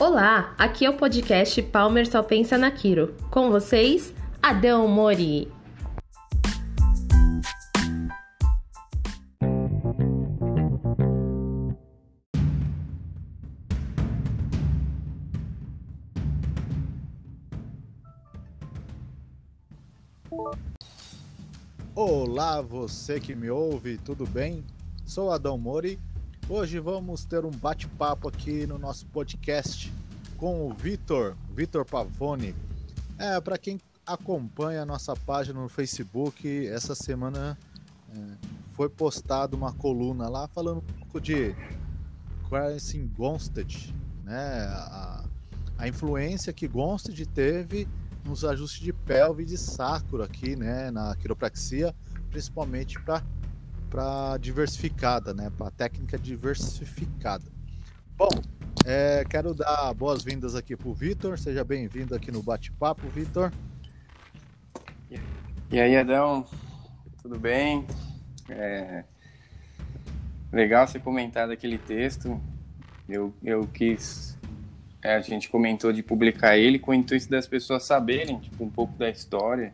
Olá, aqui é o podcast Palmer Só Pensa na Kiro. Com vocês, Adão Mori. Olá, você que me ouve, tudo bem? Sou Adão Mori. Hoje vamos ter um bate-papo aqui no nosso podcast com o Vitor, Vitor Pavone. É, para quem acompanha a nossa página no Facebook, essa semana é, foi postada uma coluna lá falando um pouco de Clarence Gonstead, né? A, a influência que Gonstead teve nos ajustes de pelve e de sacro aqui, né, na quiropraxia, principalmente para para diversificada, né, para técnica diversificada. Bom, é, quero dar boas-vindas aqui para o Vitor. Seja bem-vindo aqui no bate-papo, Vitor. E aí, Adão, tudo bem? É... Legal você comentar daquele texto. Eu, eu quis é, a gente comentou de publicar ele com o intuito das pessoas saberem tipo, um pouco da história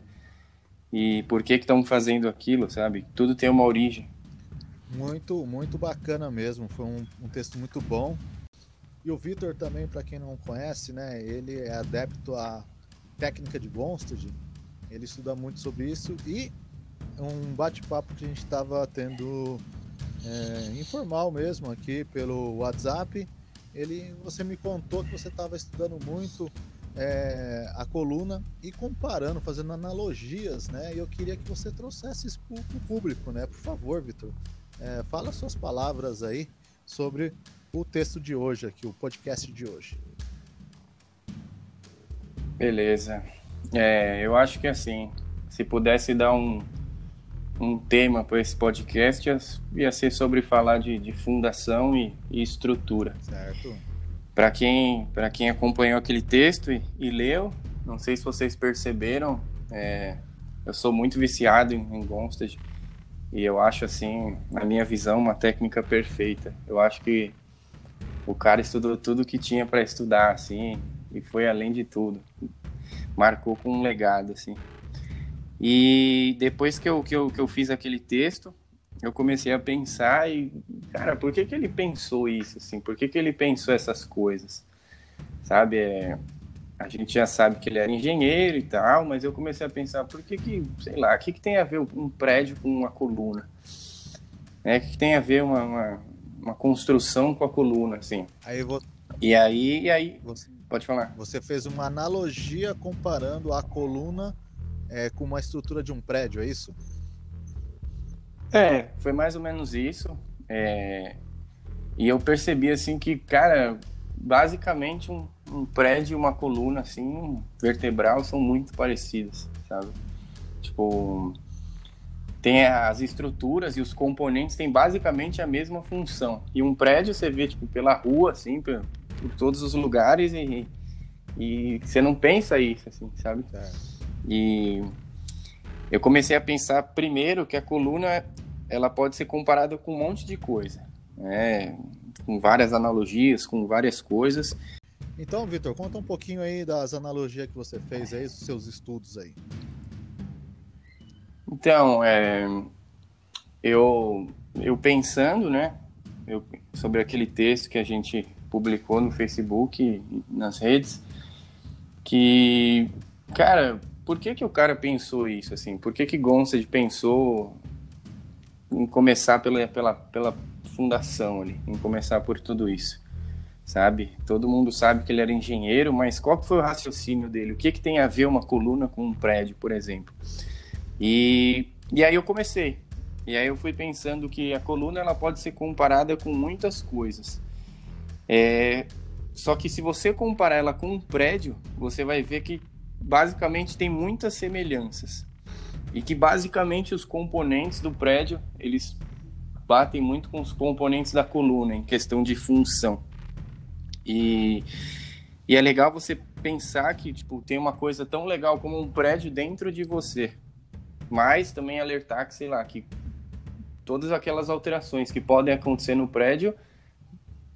e por que estão fazendo aquilo, sabe? Tudo tem uma origem. Muito, muito bacana mesmo. Foi um, um texto muito bom. E o Vitor também, para quem não conhece, né? Ele é adepto à técnica de Gonstead. Ele estuda muito sobre isso e um bate-papo que a gente estava tendo é, informal mesmo aqui pelo WhatsApp ele, você me contou que você estava estudando muito é, a coluna e comparando, fazendo analogias, né? E eu queria que você trouxesse isso para o público, né? Por favor, Vitor, é, fala suas palavras aí sobre o texto de hoje aqui, o podcast de hoje. Beleza. É, eu acho que assim, se pudesse dar um, um tema para esse podcast ia ser sobre falar de, de fundação e, e, estrutura. Certo. Para quem, quem acompanhou aquele texto e, e, leu, não sei se vocês perceberam, é, eu sou muito viciado em, em e eu acho assim, na minha visão, uma técnica perfeita. Eu acho que o cara estudou tudo que tinha para estudar, assim, e foi além de tudo. Marcou com um legado, assim. E depois que eu, que eu, que eu fiz aquele texto, eu comecei a pensar e, cara, por que, que ele pensou isso, assim? Por que, que ele pensou essas coisas? Sabe, é, a gente já sabe que ele era engenheiro e tal, mas eu comecei a pensar, por que que, sei lá, o que, que tem a ver um prédio com uma coluna? É, o que, que tem a ver uma, uma, uma, construção com a coluna, assim? Aí vou... E aí, e aí... Você... Pode falar. Você fez uma analogia comparando a coluna é, com uma estrutura de um prédio, é isso? É, foi mais ou menos isso. É... E eu percebi assim que, cara, basicamente um, um prédio e uma coluna assim vertebral são muito parecidas, sabe? Tipo, tem as estruturas e os componentes têm basicamente a mesma função. E um prédio você vê tipo pela rua assim, por, por todos os lugares e, e você não pensa isso assim, sabe? É. E eu comecei a pensar primeiro que a coluna ela pode ser comparada com um monte de coisa, né? com várias analogias, com várias coisas. Então, Vitor, conta um pouquinho aí das analogias que você fez aí, dos seus estudos aí. Então, é, eu, eu pensando, né, eu, sobre aquele texto que a gente publicou no Facebook nas redes, que, cara, por que, que o cara pensou isso, assim? Por que que Gonçalves pensou em começar pela, pela, pela fundação ali, em começar por tudo isso, sabe? Todo mundo sabe que ele era engenheiro, mas qual foi o raciocínio dele? O que que tem a ver uma coluna com um prédio, por exemplo? E, e aí eu comecei. E aí eu fui pensando que a coluna ela pode ser comparada com muitas coisas. É, só que se você comparar ela com um prédio, você vai ver que basicamente tem muitas semelhanças e que basicamente os componentes do prédio eles batem muito com os componentes da coluna em questão de função e, e é legal você pensar que tipo tem uma coisa tão legal como um prédio dentro de você mas também alertar que sei lá que todas aquelas alterações que podem acontecer no prédio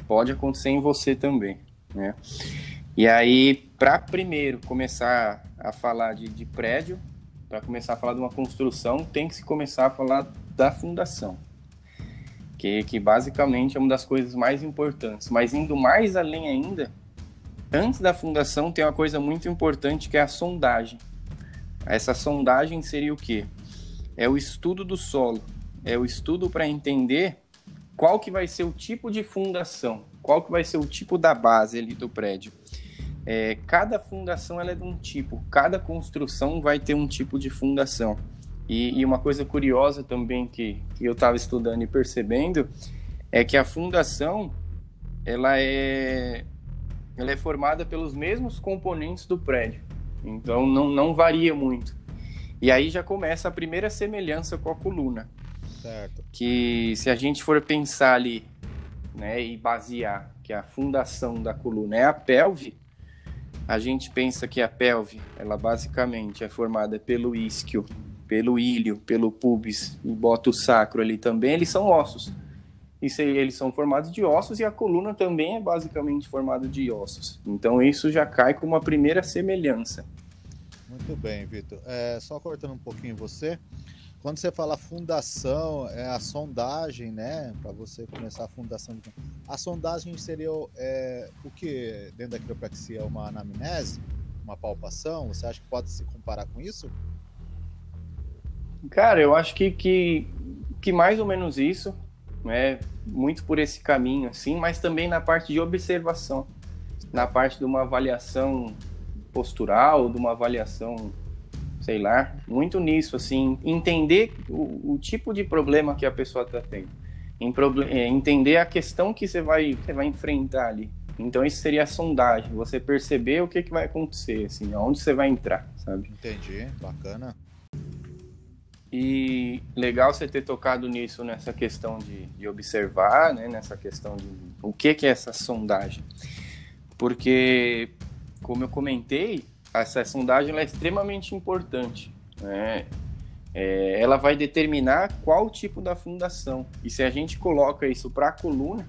pode acontecer em você também né? E aí, para primeiro começar a falar de, de prédio, para começar a falar de uma construção, tem que se começar a falar da fundação, que, que basicamente é uma das coisas mais importantes. Mas indo mais além ainda, antes da fundação tem uma coisa muito importante que é a sondagem. Essa sondagem seria o quê? É o estudo do solo, é o estudo para entender qual que vai ser o tipo de fundação, qual que vai ser o tipo da base ali do prédio. É, cada fundação ela é de um tipo, cada construção vai ter um tipo de fundação. E, e uma coisa curiosa também que, que eu estava estudando e percebendo é que a fundação ela é, ela é formada pelos mesmos componentes do prédio. Então não, não varia muito. E aí já começa a primeira semelhança com a coluna. Certo. Que se a gente for pensar ali né, e basear que a fundação da coluna é a pelve, a gente pensa que a pelve, ela basicamente é formada pelo isquio, pelo ilho, pelo pubis e bota o sacro ali também, eles são ossos. Isso eles são formados de ossos e a coluna também é basicamente formada de ossos. Então isso já cai com uma primeira semelhança. Muito bem, Vitor. É, só cortando um pouquinho você, quando você fala fundação, é a sondagem, né? Para você começar a fundação. De... A sondagem seria é, o que dentro da quiropraxia? Uma anamnese? Uma palpação? Você acha que pode se comparar com isso? Cara, eu acho que, que, que mais ou menos isso, né? Muito por esse caminho, assim, mas também na parte de observação, na parte de uma avaliação postural, de uma avaliação sei lá, muito nisso, assim, entender o, o tipo de problema que a pessoa está tendo, é, entender a questão que você vai, você vai enfrentar ali. Então isso seria a sondagem, você perceber o que, que vai acontecer, assim, aonde você vai entrar, sabe? Entendi, bacana. E legal você ter tocado nisso, nessa questão de, de observar, né, nessa questão de o que, que é essa sondagem. Porque, como eu comentei, essa sondagem é extremamente importante. Né? É, ela vai determinar qual tipo da fundação. E se a gente coloca isso para a coluna,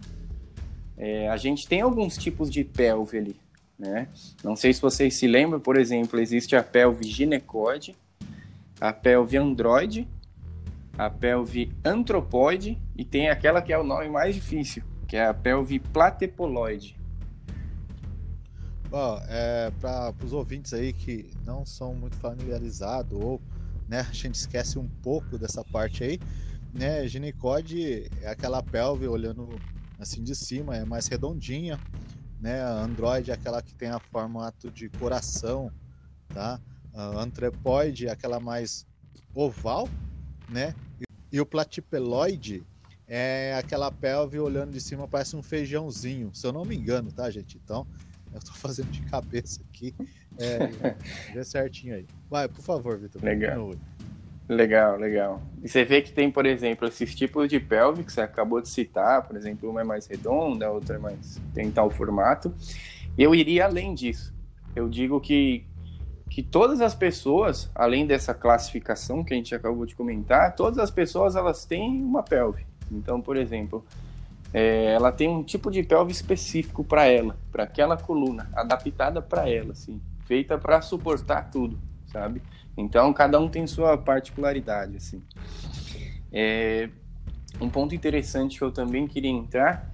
é, a gente tem alguns tipos de pelve ali. Né? Não sei se vocês se lembram, por exemplo, existe a pelve ginecoide, a pelve androide, a pelve antropoide e tem aquela que é o nome mais difícil, que é a pelve platepoloide. Bom, é, para os ouvintes aí que não são muito familiarizados ou né, a gente esquece um pouco dessa parte aí, né? Ginicode é aquela pelve olhando assim de cima, é mais redondinha, né? Android é aquela que tem a formato de coração, tá? A antrepoide é aquela mais oval, né? E o platipeloide é aquela pelve olhando de cima, parece um feijãozinho, se eu não me engano, tá, gente? Então, eu tô fazendo de cabeça aqui. É, vê certinho aí. Vai, por favor, Vitor. Legal. Legal, legal. E você vê que tem, por exemplo, esses tipos de pelve que você acabou de citar, por exemplo, uma é mais redonda, a outra é mais tem tal formato. Eu iria além disso. Eu digo que que todas as pessoas, além dessa classificação que a gente acabou de comentar, todas as pessoas elas têm uma pelve. Então, por exemplo, é, ela tem um tipo de pelve específico para ela, para aquela coluna, adaptada para ela, assim, feita para suportar tudo, sabe? Então cada um tem sua particularidade, assim. É, um ponto interessante que eu também queria entrar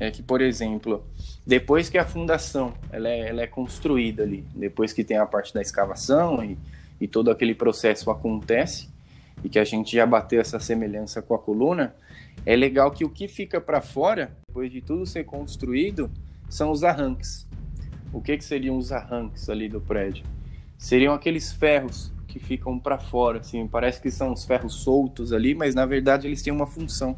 é que, por exemplo, depois que a fundação ela é, ela é construída ali, depois que tem a parte da escavação e, e todo aquele processo acontece e que a gente já bateu essa semelhança com a coluna, é legal que o que fica para fora, depois de tudo ser construído, são os arranques. O que, que seriam os arranques ali do prédio? Seriam aqueles ferros que ficam para fora, assim, parece que são os ferros soltos ali, mas na verdade eles têm uma função.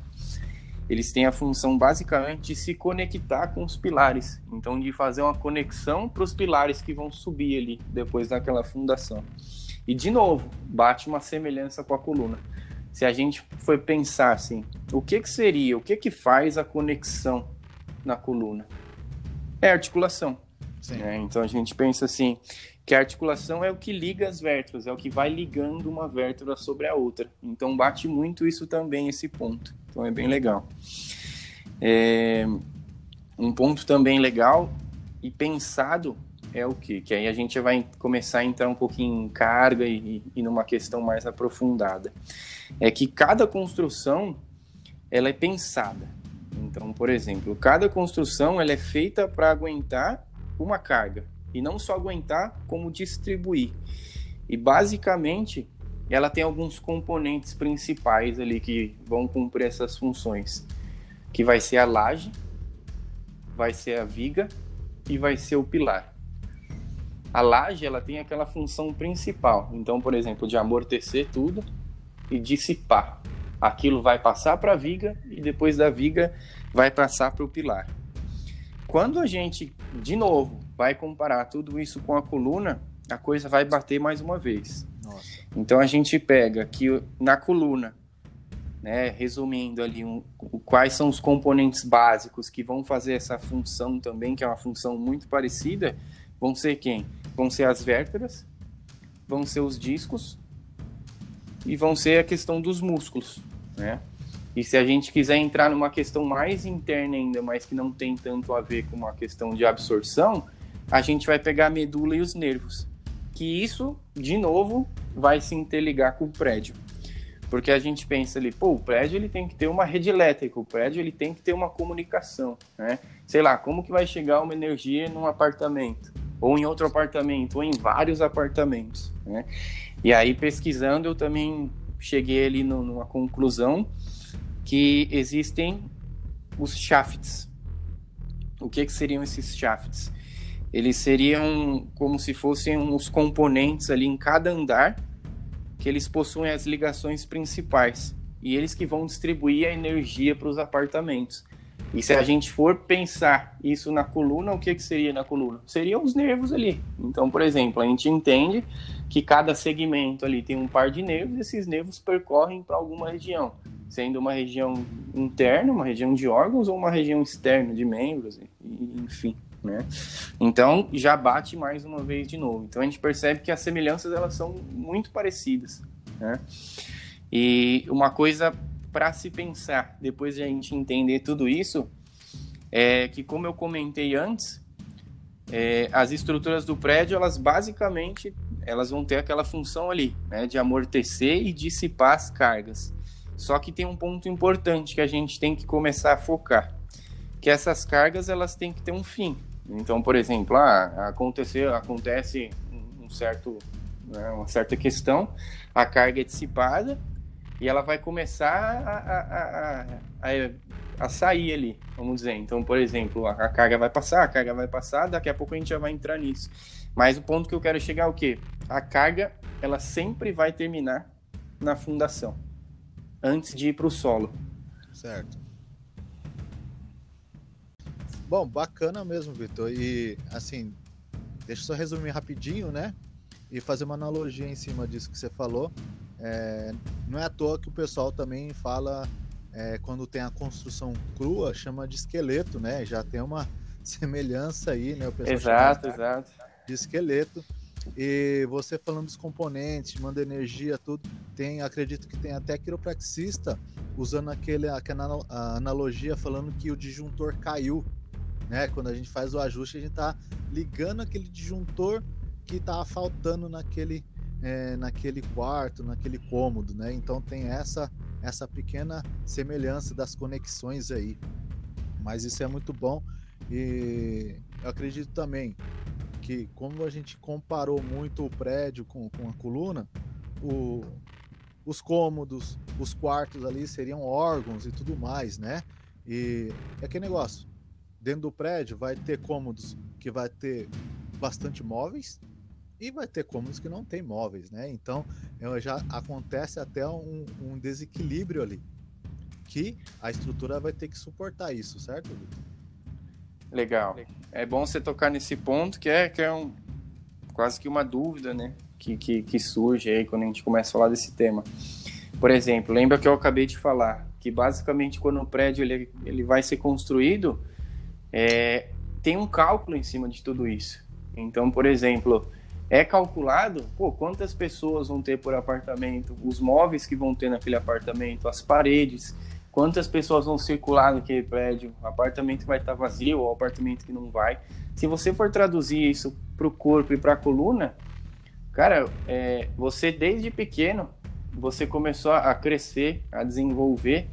Eles têm a função basicamente de se conectar com os pilares, então de fazer uma conexão para os pilares que vão subir ali depois daquela fundação. E de novo, bate uma semelhança com a coluna se a gente for pensar assim, o que, que seria, o que, que faz a conexão na coluna? É articulação. Né? Então a gente pensa assim, que a articulação é o que liga as vértebras, é o que vai ligando uma vértebra sobre a outra. Então bate muito isso também, esse ponto. Então é bem legal. É... Um ponto também legal e pensado é o quê? Que aí a gente vai começar a entrar um pouquinho em carga e, e numa questão mais aprofundada. É que cada construção ela é pensada. Então, por exemplo, cada construção ela é feita para aguentar uma carga e não só aguentar, como distribuir. E basicamente ela tem alguns componentes principais ali que vão cumprir essas funções, que vai ser a laje, vai ser a viga e vai ser o pilar. A laje ela tem aquela função principal, então, por exemplo, de amortecer tudo e dissipar. Aquilo vai passar para a viga e depois da viga vai passar para o pilar. Quando a gente, de novo, vai comparar tudo isso com a coluna, a coisa vai bater mais uma vez. Nossa. Então a gente pega que na coluna, né, resumindo ali um, quais são os componentes básicos que vão fazer essa função também, que é uma função muito parecida, vão ser quem? Vão ser as vértebras, vão ser os discos e vão ser a questão dos músculos, né? E se a gente quiser entrar numa questão mais interna ainda, mas que não tem tanto a ver com uma questão de absorção, a gente vai pegar a medula e os nervos que isso, de novo, vai se interligar com o prédio. Porque a gente pensa ali, pô, o prédio ele tem que ter uma rede elétrica, o prédio ele tem que ter uma comunicação, né? Sei lá, como que vai chegar uma energia num apartamento, ou em outro apartamento, ou em vários apartamentos, né? E aí, pesquisando, eu também cheguei ali no, numa conclusão que existem os shafts. O que, que seriam esses shafts? Eles seriam como se fossem os componentes ali em cada andar que eles possuem as ligações principais e eles que vão distribuir a energia para os apartamentos. E se a gente for pensar isso na coluna, o que, que seria na coluna? Seriam os nervos ali. Então, por exemplo, a gente entende que cada segmento ali tem um par de nervos e esses nervos percorrem para alguma região, sendo uma região interna, uma região de órgãos ou uma região externa de membros, enfim né? Então já bate mais uma vez de novo. Então a gente percebe que as semelhanças elas são muito parecidas, né? E uma coisa para se pensar depois de a gente entender tudo isso é que como eu comentei antes, é, as estruturas do prédio elas basicamente elas vão ter aquela função ali, né, de amortecer e dissipar as cargas. Só que tem um ponto importante que a gente tem que começar a focar, que essas cargas elas têm que ter um fim. Então, por exemplo, ah, aconteceu, acontece um certo, né, uma certa questão, a carga é dissipada e ela vai começar a, a, a, a, sair ali, vamos dizer. Então, por exemplo, a, carga vai passar, a carga vai passar, daqui a pouco a gente já vai entrar nisso. Mas o ponto que eu quero chegar é o quê? A carga, ela sempre vai terminar na fundação, antes de ir para o solo. Certo. Bom, bacana mesmo, Vitor. E assim, deixa eu só resumir rapidinho, né? E fazer uma analogia em cima disso que você falou. É, não é à toa que o pessoal também fala é, quando tem a construção crua, chama de esqueleto, né? Já tem uma semelhança aí, né? O pessoal exato, exato. De esqueleto. E você falando dos componentes, manda energia, tudo, tem, acredito que tem até quiropraxista usando aquele, aquela analogia falando que o disjuntor caiu né? Quando a gente faz o ajuste, a gente está ligando aquele disjuntor que estava faltando naquele, é, naquele quarto, naquele cômodo, né? Então tem essa essa pequena semelhança das conexões aí. Mas isso é muito bom e eu acredito também que como a gente comparou muito o prédio com, com a coluna, o, os cômodos, os quartos ali seriam órgãos e tudo mais, né? E é aquele negócio, Dentro do prédio vai ter cômodos que vai ter bastante móveis e vai ter cômodos que não tem móveis, né? Então já acontece até um, um desequilíbrio ali, que a estrutura vai ter que suportar isso, certo? Legal. É bom você tocar nesse ponto que é que é um quase que uma dúvida, né? Que, que, que surge aí quando a gente começa a falar desse tema. Por exemplo, lembra que eu acabei de falar que basicamente quando o prédio ele, ele vai ser construído, é, tem um cálculo em cima de tudo isso. Então, por exemplo, é calculado pô, quantas pessoas vão ter por apartamento, os móveis que vão ter naquele apartamento, as paredes, quantas pessoas vão circular naquele prédio, o apartamento vai estar vazio ou apartamento que não vai. Se você for traduzir isso para o corpo e para a coluna, cara, é, você desde pequeno você começou a crescer, a desenvolver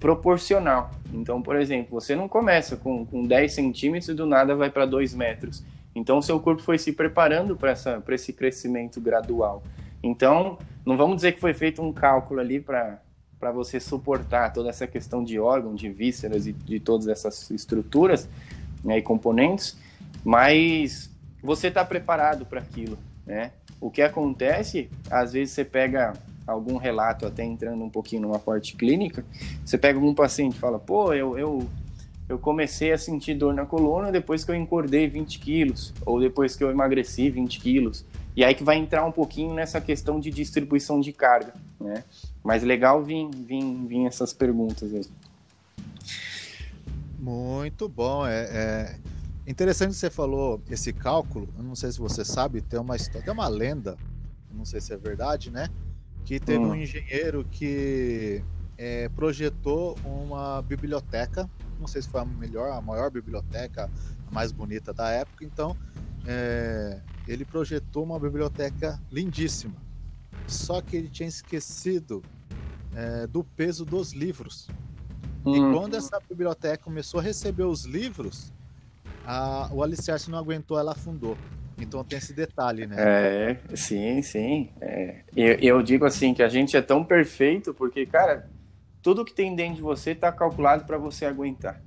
proporcional. Então, por exemplo, você não começa com, com 10 centímetros e do nada vai para 2 metros. Então, o seu corpo foi se preparando para esse crescimento gradual. Então, não vamos dizer que foi feito um cálculo ali para para você suportar toda essa questão de órgão, de vísceras e de todas essas estruturas né, e componentes, mas você está preparado para aquilo, né? O que acontece, às vezes você pega algum relato, até entrando um pouquinho numa parte clínica, você pega algum paciente e fala, pô, eu, eu, eu comecei a sentir dor na coluna depois que eu engordei 20 quilos, ou depois que eu emagreci 20 quilos, e aí que vai entrar um pouquinho nessa questão de distribuição de carga, né? Mas legal vir, vir, vir essas perguntas aí. Muito bom. É, é, interessante que você falou esse cálculo. Eu não sei se você sabe, tem uma história, tem uma lenda, não sei se é verdade, né? Que teve hum. um engenheiro que é, projetou uma biblioteca. Não sei se foi a melhor, a maior biblioteca, a mais bonita da época. Então, é, ele projetou uma biblioteca lindíssima só que ele tinha esquecido é, do peso dos livros. Hum. E quando essa biblioteca começou a receber os livros, a, o alicerce não aguentou, ela afundou. Então tem esse detalhe, né? É, sim, sim. É. Eu, eu digo assim que a gente é tão perfeito porque, cara, tudo que tem dentro de você está calculado para você aguentar,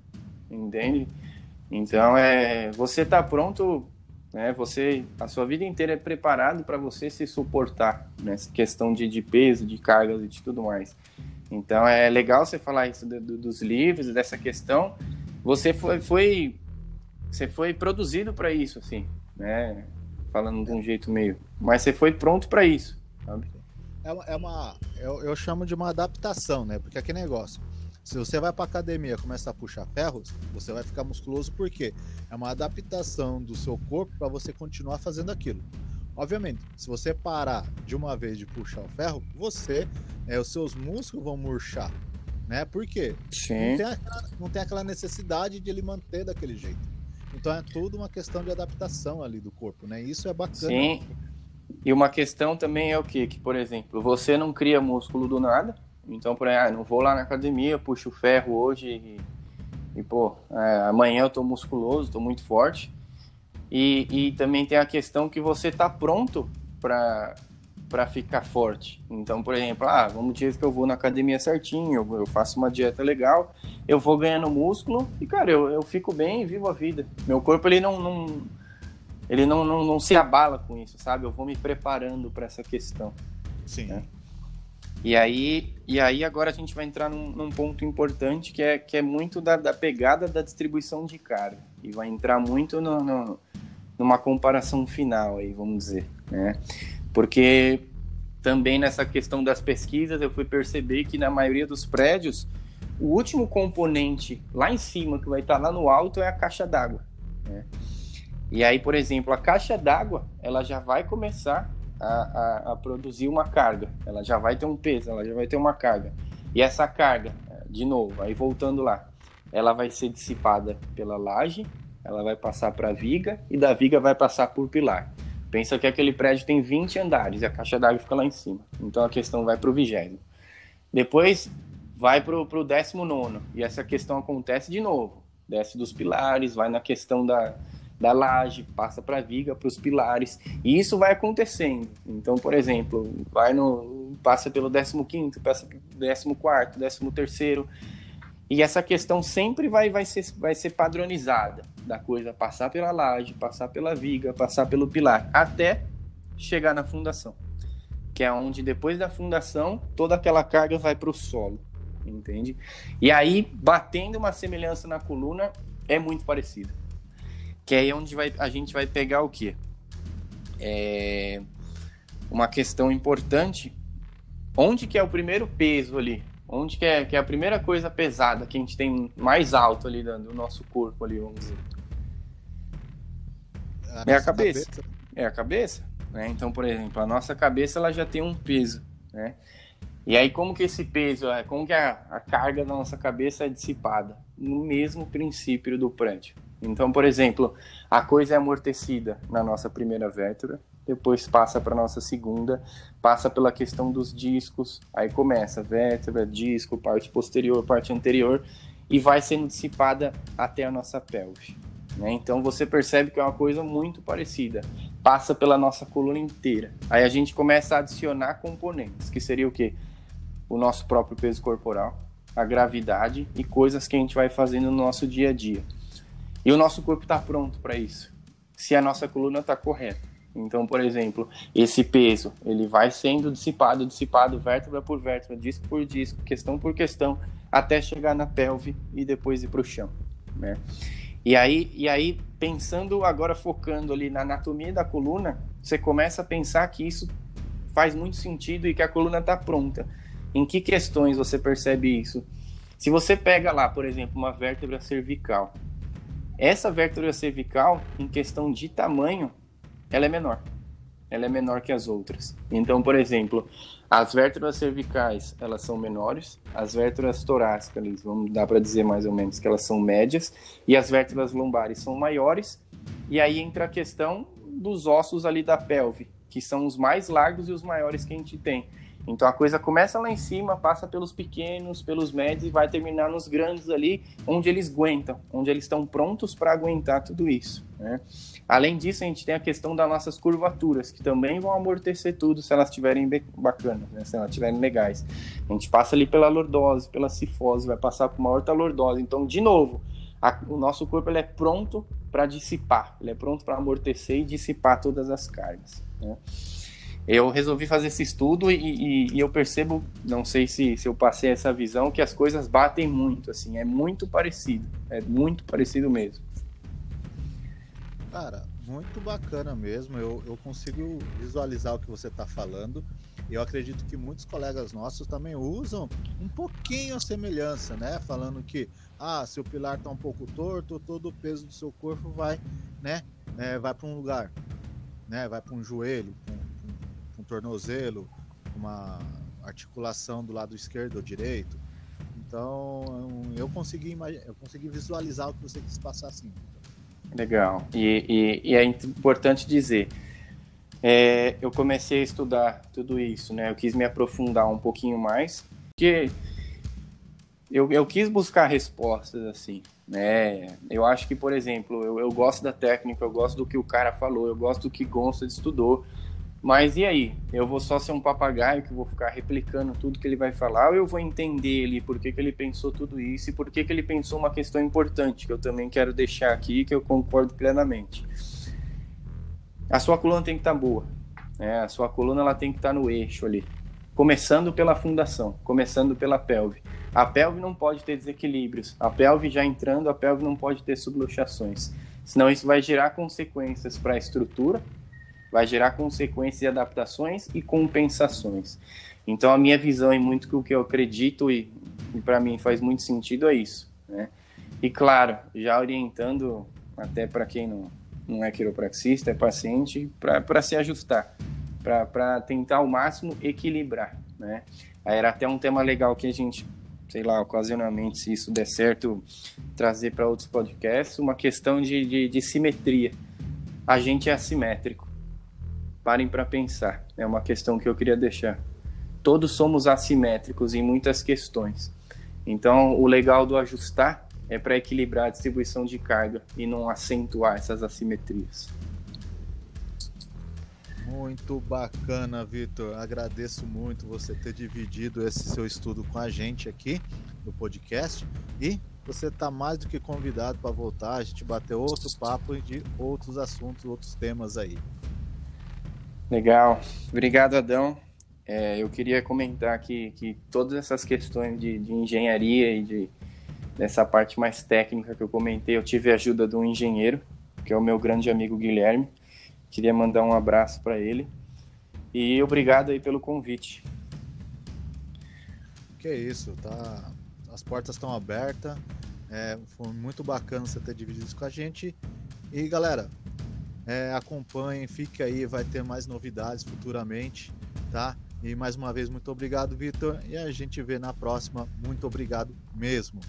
entende? Então é, você está pronto né? Você, a sua vida inteira é preparado para você se suportar nessa questão de, de peso, de cargas e de tudo mais. Então é legal você falar isso do, do, dos livros, dessa questão. Você foi, foi você foi produzido para isso, assim, né? Falando de um jeito meio, mas você foi pronto para isso, sabe? É uma, é uma eu, eu, chamo de uma adaptação, né? Porque aquele negócio. Se você vai para academia e começa a puxar ferros, você vai ficar musculoso porque é uma adaptação do seu corpo para você continuar fazendo aquilo. Obviamente, se você parar de uma vez de puxar o ferro, você, é, os seus músculos vão murchar, né? Por quê? Sim. Não tem, aquela, não tem aquela necessidade de ele manter daquele jeito. Então é tudo uma questão de adaptação ali do corpo, né? Isso é bacana. Sim. E uma questão também é o quê? Que, por exemplo, você não cria músculo do nada, então, por aí, ah, não vou lá na academia, puxo ferro hoje e, e pô, é, amanhã eu tô musculoso, tô muito forte. E, e também tem a questão que você tá pronto para para ficar forte. Então, por exemplo, ah, vamos dizer que eu vou na academia certinho, eu, eu, faço uma dieta legal, eu vou ganhando músculo e, cara, eu, eu fico bem e vivo a vida. Meu corpo, ele não, não ele não, não, não se abala com isso, sabe? Eu vou me preparando para essa questão. Sim. Né? E aí, e aí agora a gente vai entrar num, num ponto importante que é, que é muito da, da, pegada da distribuição de carga. E vai entrar muito no, no, numa comparação final aí, vamos dizer, né? Porque também nessa questão das pesquisas eu fui perceber que na maioria dos prédios o último componente lá em cima que vai estar lá no alto é a caixa d'água. Né? E aí, por exemplo, a caixa d'água ela já vai começar a, a, a, produzir uma carga. Ela já vai ter um peso, ela já vai ter uma carga. E essa carga, de novo, aí voltando lá, ela vai ser dissipada pela laje, ela vai passar para a viga e da viga vai passar por pilar. Pensa que aquele prédio tem 20 andares e a caixa d'água fica lá em cima. Então a questão vai para o vigésimo. Depois vai para o décimo nono e essa questão acontece de novo. Desce dos pilares, vai na questão da, da laje, passa para a viga, para os pilares, e isso vai acontecendo. Então, por exemplo, vai no passa pelo 15º, passa pelo 14º, 13º, e essa questão sempre vai, vai, ser, vai ser padronizada, da coisa passar pela laje, passar pela viga, passar pelo pilar, até chegar na fundação, que é onde depois da fundação toda aquela carga vai para o solo, entende? E aí, batendo uma semelhança na coluna, é muito parecido. Que aí é onde vai, a gente vai pegar o quê? É uma questão importante. Onde que é o primeiro peso ali? Onde que é, que é a primeira coisa pesada que a gente tem mais alto ali do nosso corpo ali, vamos dizer? A é a cabeça. cabeça. É a cabeça. Né? Então, por exemplo, a nossa cabeça ela já tem um peso. Né? E aí, como que esse peso, é, como que a, a carga da nossa cabeça é dissipada? No mesmo princípio do prédio. Então, por exemplo, a coisa é amortecida na nossa primeira vértebra, depois passa para nossa segunda, passa pela questão dos discos, aí começa vértebra, disco, parte posterior, parte anterior, e vai sendo dissipada até a nossa pelve. Né? Então você percebe que é uma coisa muito parecida passa pela nossa coluna inteira. Aí a gente começa a adicionar componentes, que seria o quê? O nosso próprio peso corporal, a gravidade e coisas que a gente vai fazendo no nosso dia a dia. E o nosso corpo está pronto para isso, se a nossa coluna está correta. Então, por exemplo, esse peso, ele vai sendo dissipado, dissipado vértebra por vértebra, disco por disco, questão por questão, até chegar na pelve e depois ir para o chão, né? E aí, e aí, pensando agora, focando ali na anatomia da coluna, você começa a pensar que isso faz muito sentido e que a coluna está pronta. Em que questões você percebe isso? Se você pega lá, por exemplo, uma vértebra cervical, essa vértebra cervical, em questão de tamanho, ela é menor ela é menor que as outras. Então, por exemplo, as vértebras cervicais, elas são menores, as vértebras torácicas, vamos dar para dizer mais ou menos que elas são médias, e as vértebras lombares são maiores, e aí entra a questão dos ossos ali da pelve, que são os mais largos e os maiores que a gente tem. Então a coisa começa lá em cima, passa pelos pequenos, pelos médios e vai terminar nos grandes ali, onde eles aguentam, onde eles estão prontos para aguentar tudo isso. Né? Além disso, a gente tem a questão das nossas curvaturas, que também vão amortecer tudo se elas estiverem bacanas, né? se elas estiverem legais. A gente passa ali pela lordose, pela cifose, vai passar por uma ortalordose. Então, de novo, a, o nosso corpo ele é pronto para dissipar, ele é pronto para amortecer e dissipar todas as cargas. Né? Eu resolvi fazer esse estudo e, e, e, eu percebo, não sei se, se eu passei essa visão, que as coisas batem muito, assim, é muito parecido, é muito parecido mesmo. Cara, muito bacana mesmo, eu, eu consigo visualizar o que você está falando, eu acredito que muitos colegas nossos também usam um pouquinho a semelhança, né, falando que, ah, se o pilar está um pouco torto, todo o peso do seu corpo vai, né, é, vai para um lugar, né, vai para um joelho, um um tornozelo, uma articulação do lado esquerdo ou direito. Então eu consegui, eu consegui visualizar o que você quis passar assim. Legal. E, e, e é importante dizer, é, eu comecei a estudar tudo isso, né? Eu quis me aprofundar um pouquinho mais, porque eu, eu quis buscar respostas assim, né? Eu acho que, por exemplo, eu, eu gosto da técnica, eu gosto do que o cara falou, eu gosto do que Gonçalves estudou, mas e aí? Eu vou só ser um papagaio que vou ficar replicando tudo que ele vai falar ou eu vou entender ele por que, que ele pensou tudo isso e por que, que ele pensou uma questão importante que eu também quero deixar aqui que eu concordo plenamente. A sua coluna tem que estar tá boa. Né? A sua coluna ela tem que estar tá no eixo ali. Começando pela fundação, começando pela pelve. A pelve não pode ter desequilíbrios. A pelve já entrando, a pelve não pode ter subluxações. Senão isso vai gerar consequências para a estrutura vai gerar consequências e adaptações e compensações. Então a minha visão e muito o que eu acredito e, e para mim faz muito sentido é isso, né? E claro, já orientando até para quem não, não é quiropraxista, é paciente, para se ajustar, para tentar ao máximo equilibrar, né? Aí era até um tema legal que a gente, sei lá, ocasionalmente, se isso der certo, trazer para outros podcasts, uma questão de, de, de simetria. A gente é assimétrico Parem para pensar. É uma questão que eu queria deixar. Todos somos assimétricos em muitas questões. Então, o legal do ajustar é para equilibrar a distribuição de carga e não acentuar essas assimetrias. Muito bacana, Vitor. Agradeço muito você ter dividido esse seu estudo com a gente aqui no podcast. E você está mais do que convidado para voltar, a gente bater outro papo de outros assuntos, outros temas aí. Legal. Obrigado, Adão. É, eu queria comentar que, que todas essas questões de, de engenharia e de, dessa parte mais técnica que eu comentei, eu tive a ajuda de um engenheiro, que é o meu grande amigo Guilherme. Queria mandar um abraço para ele. E obrigado aí pelo convite. Que isso, tá? As portas estão abertas. É, foi muito bacana você ter dividido isso com a gente. E galera, é, acompanhem, fique aí, vai ter mais novidades futuramente, tá? E mais uma vez, muito obrigado, Vitor. E a gente vê na próxima. Muito obrigado mesmo.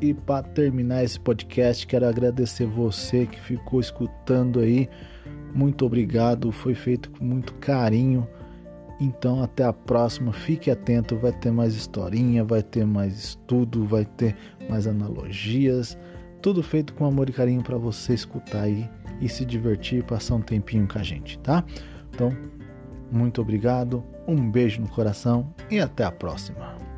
E para terminar esse podcast, quero agradecer você que ficou escutando aí. Muito obrigado, foi feito com muito carinho. Então, até a próxima. Fique atento, vai ter mais historinha, vai ter mais estudo, vai ter mais analogias. Tudo feito com amor e carinho para você escutar aí e se divertir e passar um tempinho com a gente, tá? Então, muito obrigado, um beijo no coração e até a próxima.